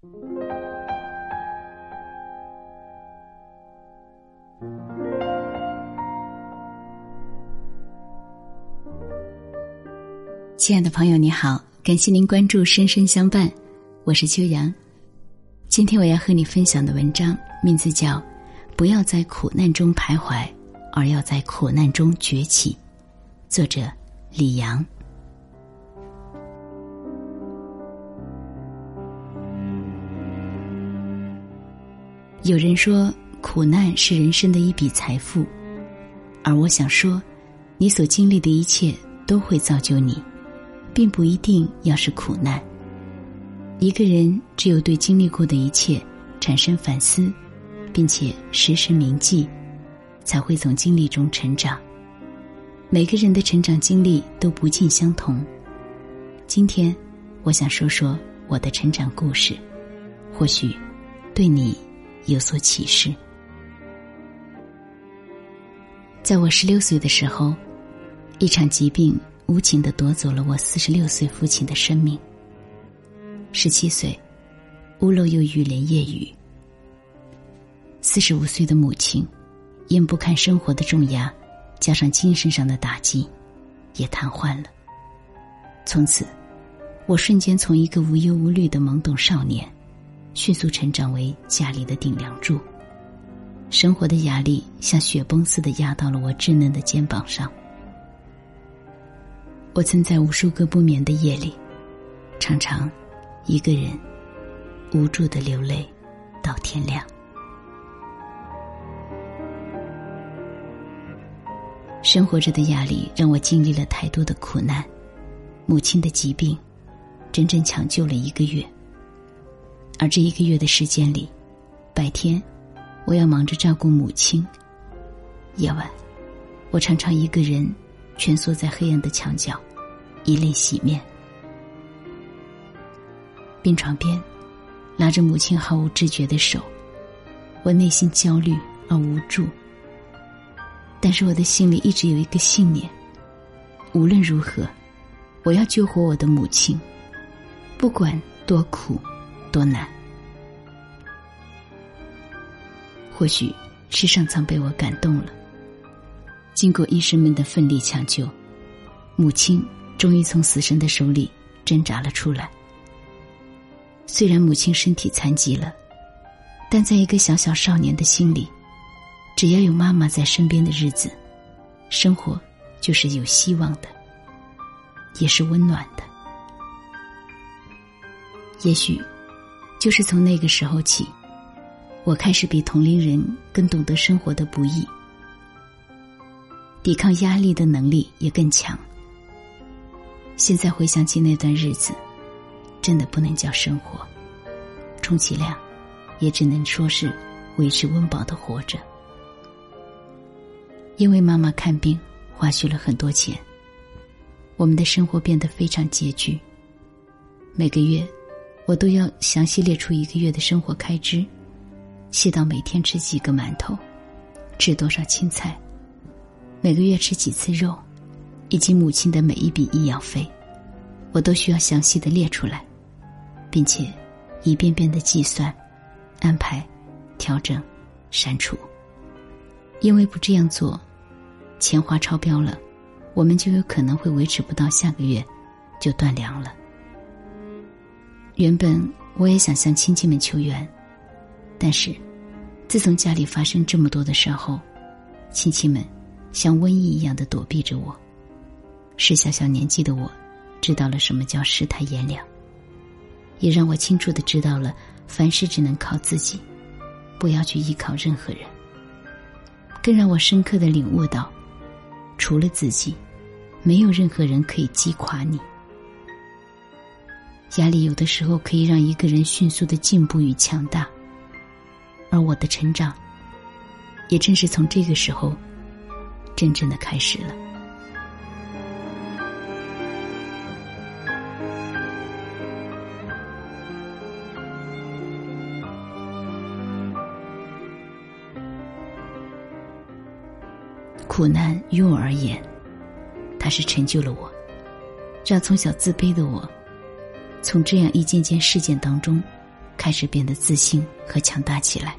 亲爱的朋友，你好，感谢您关注《深深相伴》，我是秋阳。今天我要和你分享的文章名字叫《不要在苦难中徘徊，而要在苦难中崛起》，作者李阳。有人说，苦难是人生的一笔财富，而我想说，你所经历的一切都会造就你，并不一定要是苦难。一个人只有对经历过的一切产生反思，并且时时铭记，才会从经历中成长。每个人的成长经历都不尽相同。今天，我想说说我的成长故事，或许对你。有所启示。在我十六岁的时候，一场疾病无情的夺走了我四十六岁父亲的生命。十七岁，屋漏又遇连夜雨。四十五岁的母亲，因不堪生活的重压，加上精神上的打击，也瘫痪了。从此，我瞬间从一个无忧无虑的懵懂少年。迅速成长为家里的顶梁柱，生活的压力像雪崩似的压到了我稚嫩的肩膀上。我曾在无数个不眠的夜里，常常一个人无助的流泪到天亮。生活着的压力让我经历了太多的苦难，母亲的疾病，整整抢救了一个月。而这一个月的时间里，白天我要忙着照顾母亲，夜晚我常常一个人蜷缩在黑暗的墙角，以泪洗面。病床边，拉着母亲毫无知觉的手，我内心焦虑而无助。但是我的心里一直有一个信念：无论如何，我要救活我的母亲，不管多苦。多难，或许是上苍被我感动了。经过医生们的奋力抢救，母亲终于从死神的手里挣扎了出来。虽然母亲身体残疾了，但在一个小小少年的心里，只要有妈妈在身边的日子，生活就是有希望的，也是温暖的。也许。就是从那个时候起，我开始比同龄人更懂得生活的不易，抵抗压力的能力也更强。现在回想起那段日子，真的不能叫生活，充其量也只能说是维持温饱的活着。因为妈妈看病花去了很多钱，我们的生活变得非常拮据，每个月。我都要详细列出一个月的生活开支，细到每天吃几个馒头，吃多少青菜，每个月吃几次肉，以及母亲的每一笔医药费，我都需要详细的列出来，并且一遍遍的计算、安排、调整、删除。因为不这样做，钱花超标了，我们就有可能会维持不到下个月，就断粮了。原本我也想向亲戚们求援，但是自从家里发生这么多的事后，亲戚们像瘟疫一样的躲避着我。是小小年纪的我，知道了什么叫世态炎凉，也让我清楚的知道了凡事只能靠自己，不要去依靠任何人。更让我深刻的领悟到，除了自己，没有任何人可以击垮你。压力有的时候可以让一个人迅速的进步与强大，而我的成长，也正是从这个时候，真正的开始了。苦难于我而言，它是成就了我，让从小自卑的我。从这样一件件事件当中，开始变得自信和强大起来。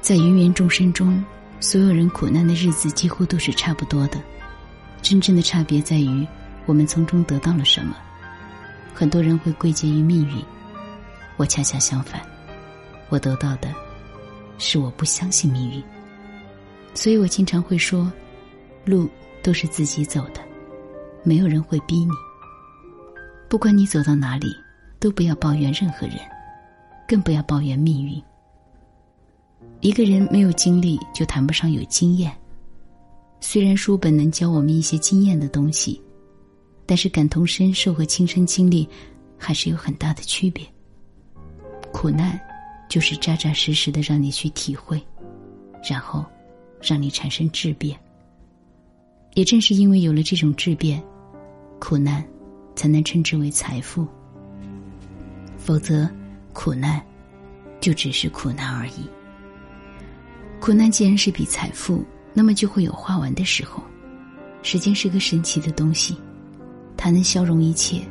在芸芸众生中，所有人苦难的日子几乎都是差不多的，真正的差别在于我们从中得到了什么。很多人会归结于命运，我恰恰相反，我得到的是我不相信命运。所以我经常会说，路都是自己走的，没有人会逼你。不管你走到哪里，都不要抱怨任何人，更不要抱怨命运。一个人没有经历，就谈不上有经验。虽然书本能教我们一些经验的东西。但是感同身受和亲身经历，还是有很大的区别。苦难，就是扎扎实实的让你去体会，然后，让你产生质变。也正是因为有了这种质变，苦难，才能称之为财富。否则，苦难，就只是苦难而已。苦难既然是比财富，那么就会有花完的时候。时间是个神奇的东西。它能消融一切，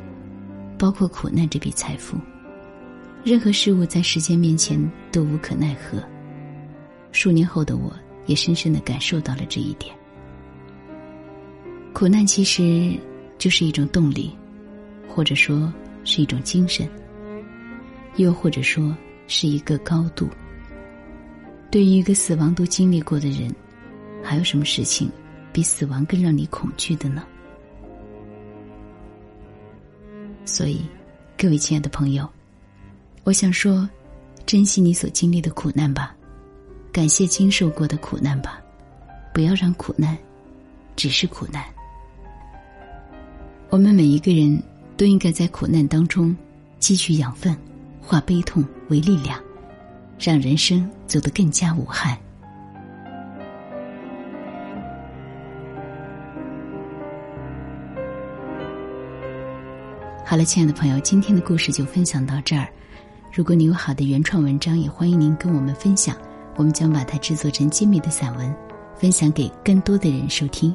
包括苦难这笔财富。任何事物在时间面前都无可奈何。数年后的我，也深深的感受到了这一点。苦难其实就是一种动力，或者说是一种精神，又或者说是一个高度。对于一个死亡都经历过的人，还有什么事情比死亡更让你恐惧的呢？所以，各位亲爱的朋友，我想说，珍惜你所经历的苦难吧，感谢经受过的苦难吧，不要让苦难只是苦难。我们每一个人都应该在苦难当中汲取养分，化悲痛为力量，让人生走得更加无憾。好了，亲爱的朋友，今天的故事就分享到这儿。如果你有好的原创文章，也欢迎您跟我们分享，我们将把它制作成精美的散文，分享给更多的人收听。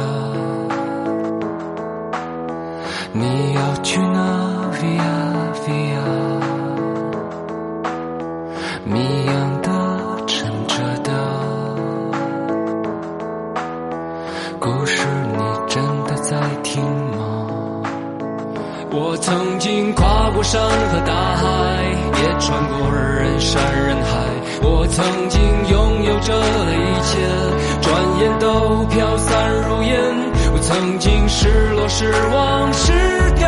山和大海，也穿过人山人海。我曾经拥有着的一切，转眼都飘散如烟。我曾经失落、失望、失掉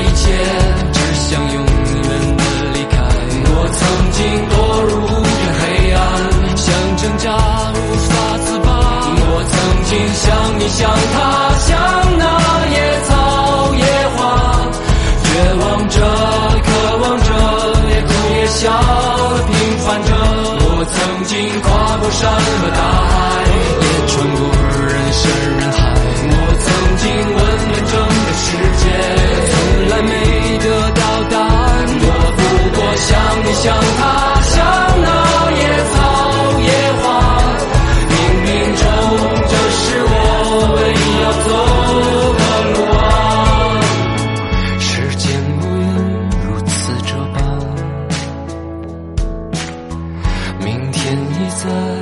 在